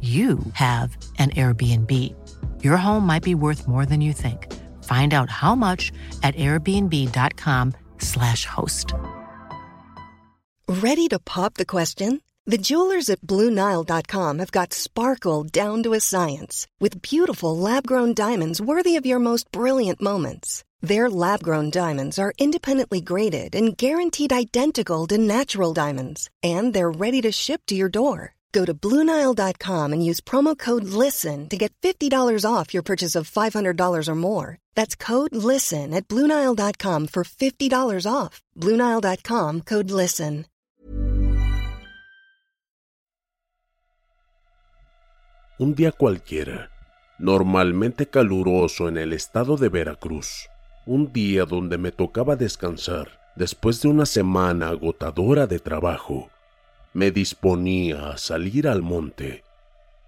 you have an Airbnb. Your home might be worth more than you think. Find out how much at airbnb.com/slash host. Ready to pop the question? The jewelers at BlueNile.com have got sparkle down to a science with beautiful lab-grown diamonds worthy of your most brilliant moments. Their lab-grown diamonds are independently graded and guaranteed identical to natural diamonds, and they're ready to ship to your door. Go to Bluenile.com and use promo code LISTEN to get $50 off your purchase of $500 or more. That's code LISTEN at Bluenile.com for $50 off. Bluenile.com code LISTEN. Un día cualquiera, normalmente caluroso en el estado de Veracruz. Un día donde me tocaba descansar después de una semana agotadora de trabajo me disponía a salir al monte.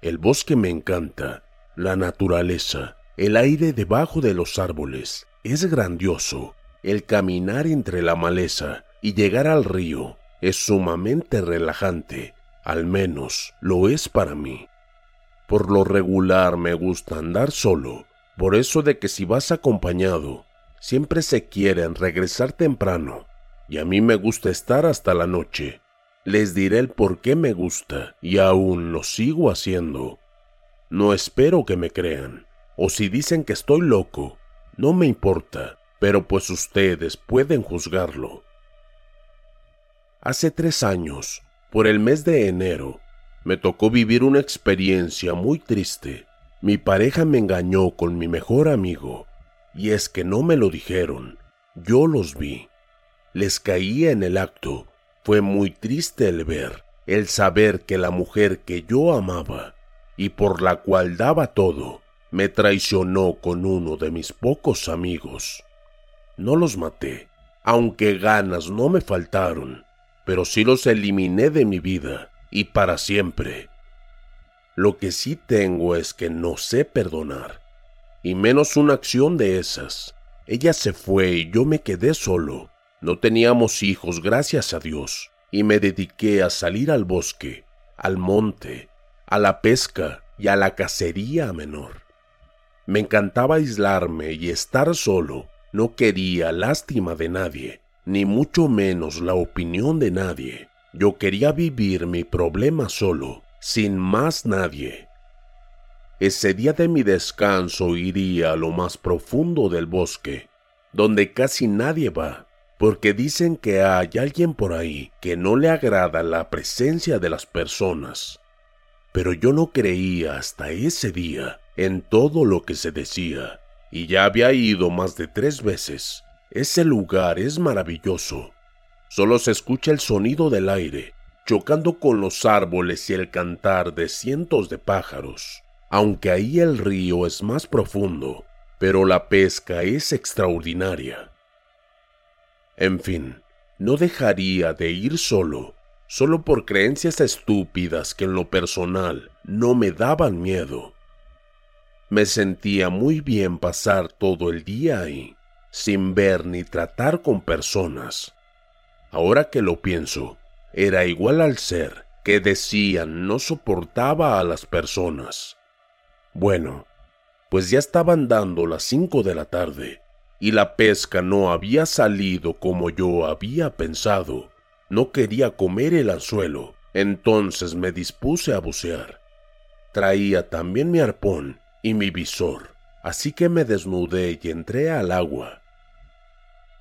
El bosque me encanta, la naturaleza, el aire debajo de los árboles. Es grandioso. El caminar entre la maleza y llegar al río es sumamente relajante, al menos lo es para mí. Por lo regular me gusta andar solo, por eso de que si vas acompañado, siempre se quieren regresar temprano, y a mí me gusta estar hasta la noche, les diré el por qué me gusta y aún lo sigo haciendo. No espero que me crean, o si dicen que estoy loco, no me importa, pero pues ustedes pueden juzgarlo. Hace tres años, por el mes de enero, me tocó vivir una experiencia muy triste. Mi pareja me engañó con mi mejor amigo, y es que no me lo dijeron, yo los vi. Les caía en el acto fue muy triste el ver, el saber que la mujer que yo amaba y por la cual daba todo, me traicionó con uno de mis pocos amigos. No los maté, aunque ganas no me faltaron, pero sí los eliminé de mi vida y para siempre. Lo que sí tengo es que no sé perdonar, y menos una acción de esas. Ella se fue y yo me quedé solo, no teníamos hijos, gracias a Dios, y me dediqué a salir al bosque, al monte, a la pesca y a la cacería menor. Me encantaba aislarme y estar solo. No quería lástima de nadie, ni mucho menos la opinión de nadie. Yo quería vivir mi problema solo, sin más nadie. Ese día de mi descanso iría a lo más profundo del bosque, donde casi nadie va, porque dicen que hay alguien por ahí que no le agrada la presencia de las personas. Pero yo no creía hasta ese día en todo lo que se decía, y ya había ido más de tres veces. Ese lugar es maravilloso. Solo se escucha el sonido del aire, chocando con los árboles y el cantar de cientos de pájaros. Aunque ahí el río es más profundo, pero la pesca es extraordinaria. En fin, no dejaría de ir solo, solo por creencias estúpidas que en lo personal no me daban miedo. Me sentía muy bien pasar todo el día ahí, sin ver ni tratar con personas. Ahora que lo pienso, era igual al ser que decían no soportaba a las personas. Bueno, pues ya estaban dando las cinco de la tarde y la pesca no había salido como yo había pensado. No quería comer el anzuelo, entonces me dispuse a bucear. Traía también mi arpón y mi visor, así que me desnudé y entré al agua.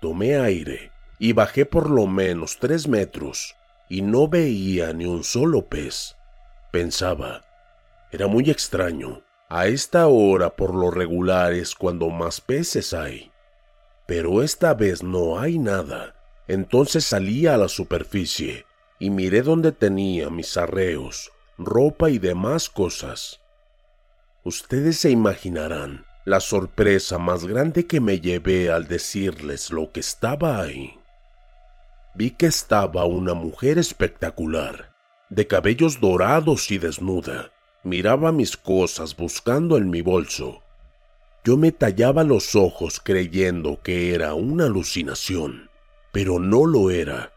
Tomé aire y bajé por lo menos tres metros y no veía ni un solo pez. Pensaba, era muy extraño. A esta hora por lo regular es cuando más peces hay. Pero esta vez no hay nada. Entonces salí a la superficie y miré donde tenía mis arreos, ropa y demás cosas. Ustedes se imaginarán la sorpresa más grande que me llevé al decirles lo que estaba ahí. Vi que estaba una mujer espectacular, de cabellos dorados y desnuda. Miraba mis cosas buscando en mi bolso. Yo me tallaba los ojos creyendo que era una alucinación, pero no lo era.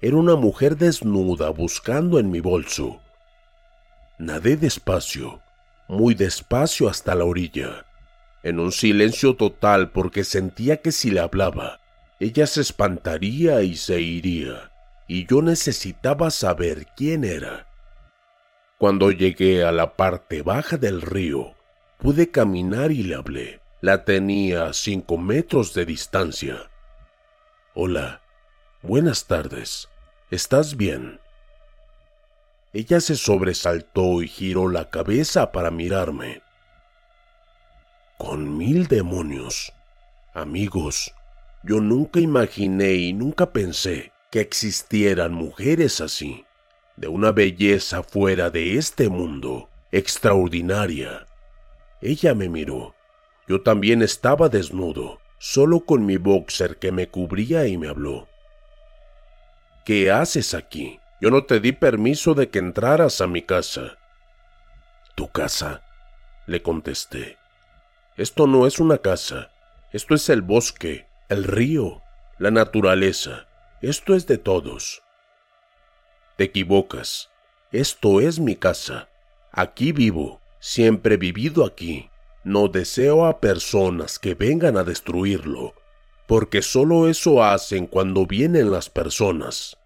Era una mujer desnuda buscando en mi bolso. Nadé despacio, muy despacio hasta la orilla, en un silencio total porque sentía que si le hablaba, ella se espantaría y se iría, y yo necesitaba saber quién era. Cuando llegué a la parte baja del río, pude caminar y le hablé. La tenía a cinco metros de distancia. Hola, buenas tardes. ¿Estás bien? Ella se sobresaltó y giró la cabeza para mirarme. Con mil demonios. Amigos, yo nunca imaginé y nunca pensé que existieran mujeres así, de una belleza fuera de este mundo, extraordinaria. Ella me miró. Yo también estaba desnudo, solo con mi boxer que me cubría y me habló. ¿Qué haces aquí? Yo no te di permiso de que entraras a mi casa. ¿Tu casa? Le contesté. Esto no es una casa. Esto es el bosque, el río, la naturaleza. Esto es de todos. Te equivocas. Esto es mi casa. Aquí vivo. Siempre he vivido aquí. No deseo a personas que vengan a destruirlo, porque solo eso hacen cuando vienen las personas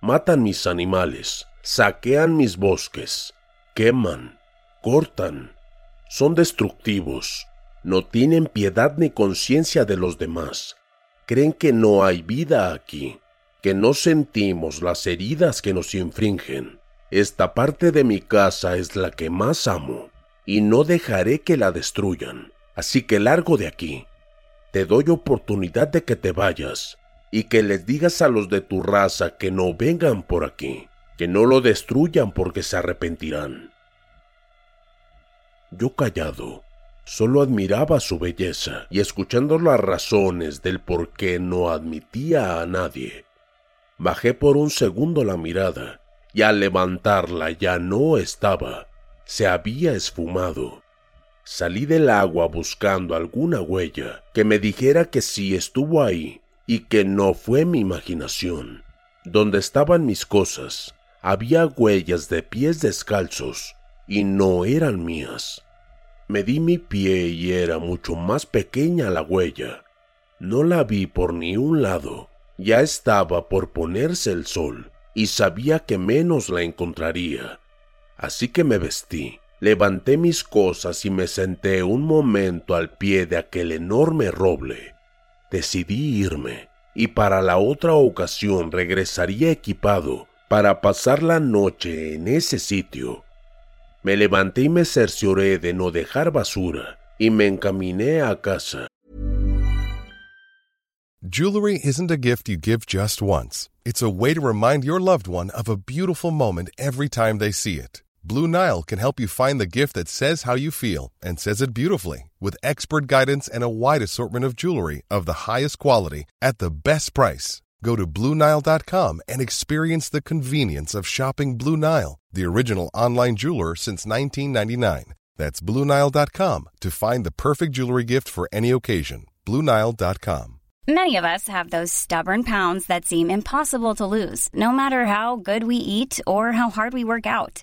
matan mis animales, saquean mis bosques, queman, cortan, son destructivos, no tienen piedad ni conciencia de los demás, creen que no hay vida aquí, que no sentimos las heridas que nos infringen. Esta parte de mi casa es la que más amo, y no dejaré que la destruyan, así que largo de aquí. Te doy oportunidad de que te vayas, y que les digas a los de tu raza que no vengan por aquí, que no lo destruyan porque se arrepentirán. Yo callado, solo admiraba su belleza y escuchando las razones del por qué no admitía a nadie. Bajé por un segundo la mirada y al levantarla ya no estaba, se había esfumado. Salí del agua buscando alguna huella que me dijera que sí estuvo ahí y que no fue mi imaginación. Donde estaban mis cosas, había huellas de pies descalzos y no eran mías. Me di mi pie y era mucho más pequeña la huella. No la vi por ni un lado. Ya estaba por ponerse el sol y sabía que menos la encontraría. Así que me vestí, levanté mis cosas y me senté un momento al pie de aquel enorme roble decidí irme y para la otra ocasión regresaría equipado para pasar la noche en ese sitio. Me levanté y me cercioré de no dejar basura y me encaminé a casa. Jewelry isn't a gift you give just once. It's a way to remind your loved one of a beautiful moment every time they see it. Blue Nile can help you find the gift that says how you feel and says it beautifully with expert guidance and a wide assortment of jewelry of the highest quality at the best price. Go to BlueNile.com and experience the convenience of shopping Blue Nile, the original online jeweler since 1999. That's BlueNile.com to find the perfect jewelry gift for any occasion. BlueNile.com. Many of us have those stubborn pounds that seem impossible to lose, no matter how good we eat or how hard we work out.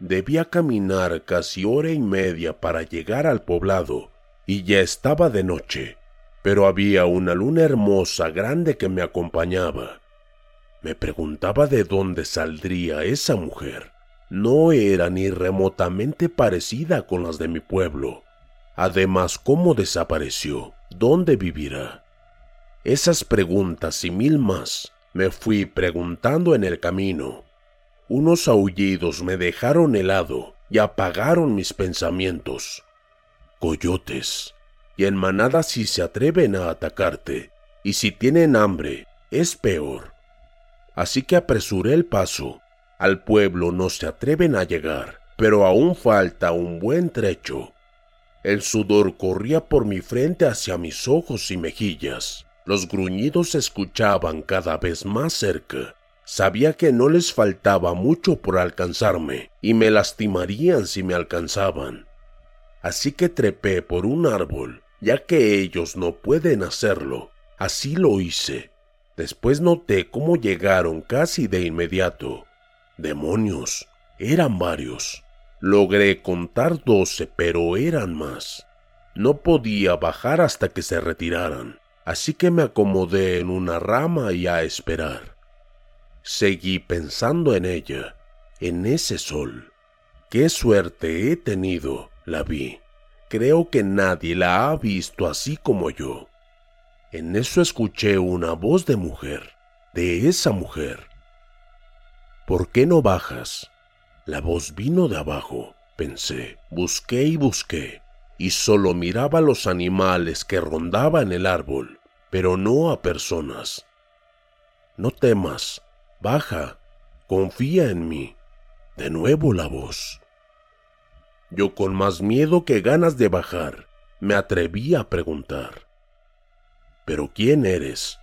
Debía caminar casi hora y media para llegar al poblado, y ya estaba de noche, pero había una luna hermosa grande que me acompañaba. Me preguntaba de dónde saldría esa mujer. No era ni remotamente parecida con las de mi pueblo. Además, ¿cómo desapareció? ¿Dónde vivirá? Esas preguntas y mil más me fui preguntando en el camino. Unos aullidos me dejaron helado y apagaron mis pensamientos. Coyotes. Y en manada si se atreven a atacarte, y si tienen hambre, es peor. Así que apresuré el paso. Al pueblo no se atreven a llegar, pero aún falta un buen trecho. El sudor corría por mi frente hacia mis ojos y mejillas. Los gruñidos se escuchaban cada vez más cerca. Sabía que no les faltaba mucho por alcanzarme y me lastimarían si me alcanzaban. Así que trepé por un árbol, ya que ellos no pueden hacerlo. Así lo hice. Después noté cómo llegaron casi de inmediato. Demonios, eran varios. Logré contar doce, pero eran más. No podía bajar hasta que se retiraran, así que me acomodé en una rama y a esperar. Seguí pensando en ella, en ese sol. Qué suerte he tenido, la vi. Creo que nadie la ha visto así como yo. En eso escuché una voz de mujer, de esa mujer. ¿Por qué no bajas? La voz vino de abajo, pensé, busqué y busqué, y solo miraba a los animales que rondaban el árbol, pero no a personas. No temas, baja, confía en mí. De nuevo la voz. Yo con más miedo que ganas de bajar, me atreví a preguntar. Pero ¿quién eres?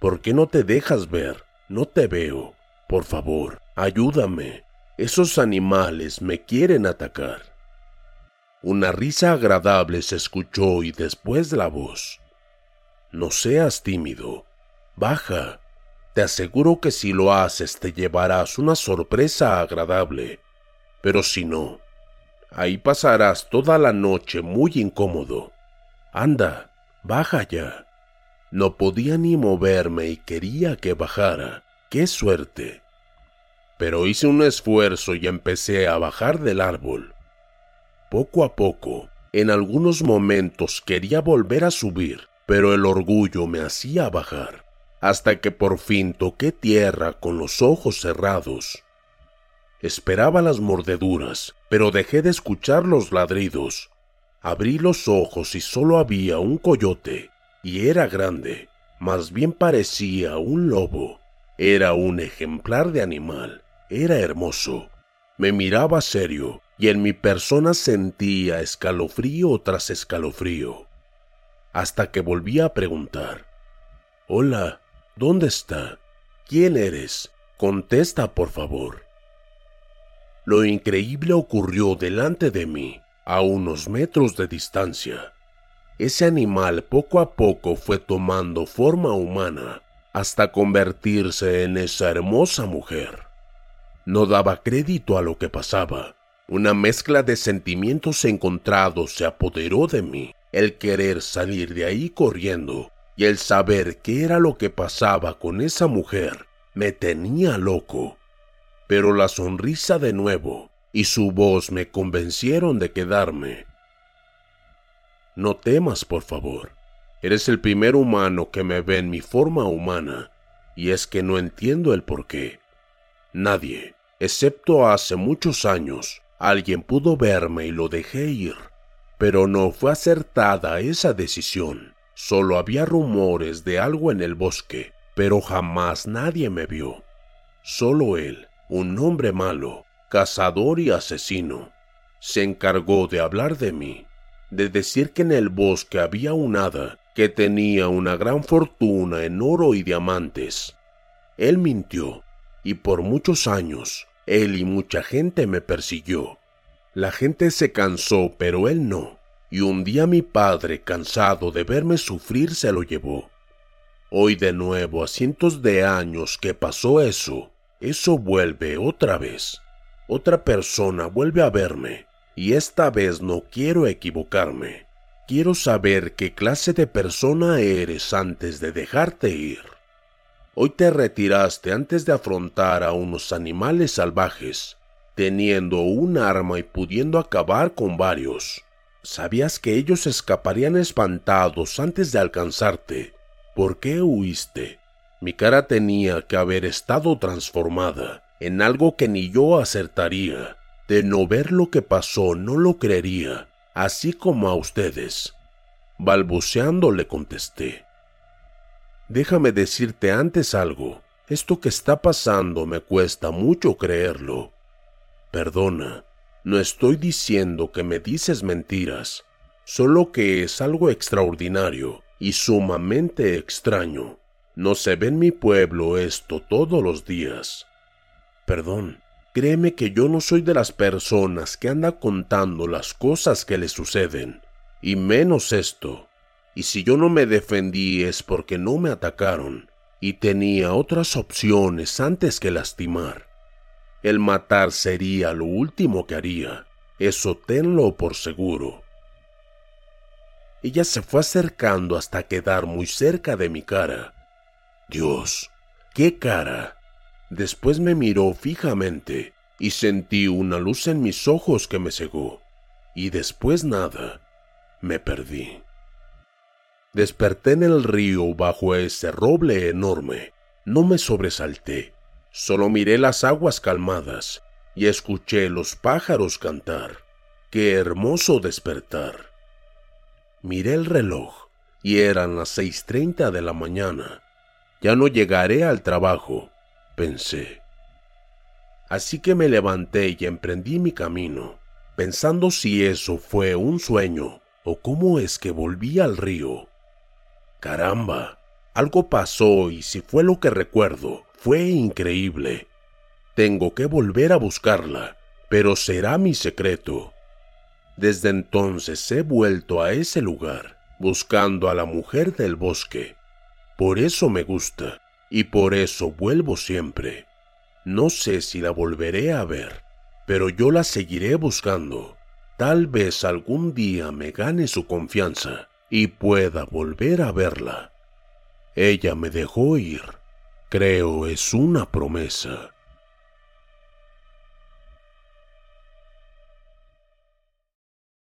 ¿Por qué no te dejas ver? No te veo. Por favor, ayúdame. Esos animales me quieren atacar. Una risa agradable se escuchó y después la voz. No seas tímido. Baja. Te aseguro que si lo haces te llevarás una sorpresa agradable. Pero si no, ahí pasarás toda la noche muy incómodo. Anda, baja ya. No podía ni moverme y quería que bajara. ¡Qué suerte! Pero hice un esfuerzo y empecé a bajar del árbol. Poco a poco, en algunos momentos quería volver a subir, pero el orgullo me hacía bajar, hasta que por fin toqué tierra con los ojos cerrados. Esperaba las mordeduras, pero dejé de escuchar los ladridos. Abrí los ojos y solo había un coyote y era grande, más bien parecía un lobo. Era un ejemplar de animal, era hermoso. Me miraba serio y en mi persona sentía escalofrío tras escalofrío. Hasta que volví a preguntar. Hola, ¿dónde está? ¿Quién eres? Contesta, por favor. Lo increíble ocurrió delante de mí, a unos metros de distancia ese animal poco a poco fue tomando forma humana hasta convertirse en esa hermosa mujer. No daba crédito a lo que pasaba. Una mezcla de sentimientos encontrados se apoderó de mí, el querer salir de ahí corriendo y el saber qué era lo que pasaba con esa mujer me tenía loco. Pero la sonrisa de nuevo y su voz me convencieron de quedarme no temas, por favor. Eres el primer humano que me ve en mi forma humana, y es que no entiendo el por qué. Nadie, excepto hace muchos años, alguien pudo verme y lo dejé ir. Pero no fue acertada esa decisión. Solo había rumores de algo en el bosque, pero jamás nadie me vio. Solo él, un hombre malo, cazador y asesino, se encargó de hablar de mí de decir que en el bosque había un hada que tenía una gran fortuna en oro y diamantes. Él mintió, y por muchos años él y mucha gente me persiguió. La gente se cansó, pero él no, y un día mi padre, cansado de verme sufrir, se lo llevó. Hoy de nuevo, a cientos de años que pasó eso, eso vuelve otra vez. Otra persona vuelve a verme, y esta vez no quiero equivocarme. Quiero saber qué clase de persona eres antes de dejarte ir. Hoy te retiraste antes de afrontar a unos animales salvajes, teniendo un arma y pudiendo acabar con varios. Sabías que ellos escaparían espantados antes de alcanzarte. ¿Por qué huiste? Mi cara tenía que haber estado transformada en algo que ni yo acertaría. De no ver lo que pasó no lo creería así como a ustedes. Balbuceando le contesté. Déjame decirte antes algo. Esto que está pasando me cuesta mucho creerlo. Perdona, no estoy diciendo que me dices mentiras, solo que es algo extraordinario y sumamente extraño. No se ve en mi pueblo esto todos los días. Perdón, Créeme que yo no soy de las personas que anda contando las cosas que le suceden, y menos esto. Y si yo no me defendí es porque no me atacaron, y tenía otras opciones antes que lastimar. El matar sería lo último que haría, eso tenlo por seguro. Ella se fue acercando hasta quedar muy cerca de mi cara. Dios, qué cara. Después me miró fijamente y sentí una luz en mis ojos que me cegó. Y después nada, me perdí. Desperté en el río bajo ese roble enorme. No me sobresalté, solo miré las aguas calmadas y escuché los pájaros cantar. Qué hermoso despertar. Miré el reloj y eran las seis treinta de la mañana. Ya no llegaré al trabajo, pensé. Así que me levanté y emprendí mi camino, pensando si eso fue un sueño o cómo es que volví al río. Caramba, algo pasó y si fue lo que recuerdo, fue increíble. Tengo que volver a buscarla, pero será mi secreto. Desde entonces he vuelto a ese lugar, buscando a la mujer del bosque. Por eso me gusta y por eso vuelvo siempre. No sé si la volveré a ver, pero yo la seguiré buscando. Tal vez algún día me gane su confianza y pueda volver a verla. Ella me dejó ir. Creo es una promesa.